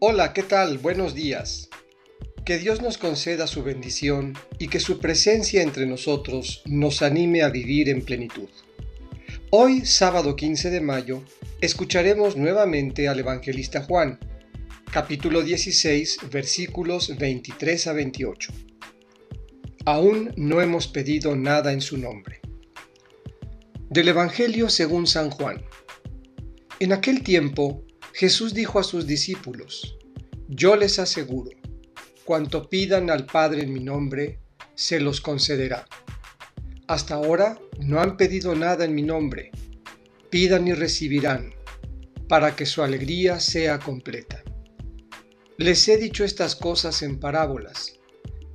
Hola, ¿qué tal? Buenos días. Que Dios nos conceda su bendición y que su presencia entre nosotros nos anime a vivir en plenitud. Hoy, sábado 15 de mayo, escucharemos nuevamente al evangelista Juan, capítulo 16, versículos 23 a 28. Aún no hemos pedido nada en su nombre. Del Evangelio según San Juan. En aquel tiempo, Jesús dijo a sus discípulos, Yo les aseguro, cuanto pidan al Padre en mi nombre, se los concederá. Hasta ahora no han pedido nada en mi nombre. Pidan y recibirán, para que su alegría sea completa. Les he dicho estas cosas en parábolas,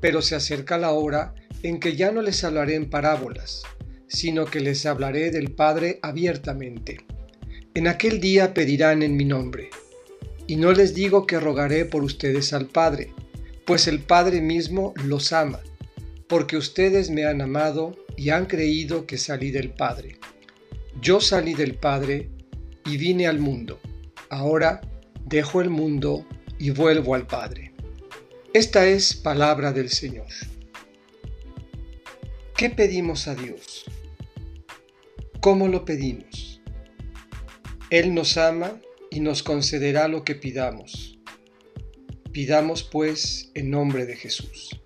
pero se acerca la hora en que ya no les hablaré en parábolas, sino que les hablaré del Padre abiertamente. En aquel día pedirán en mi nombre, y no les digo que rogaré por ustedes al Padre, pues el Padre mismo los ama, porque ustedes me han amado y han creído que salí del Padre. Yo salí del Padre y vine al mundo. Ahora dejo el mundo y vuelvo al Padre. Esta es palabra del Señor. ¿Qué pedimos a Dios? ¿Cómo lo pedimos? Él nos ama y nos concederá lo que pidamos. Pidamos pues en nombre de Jesús.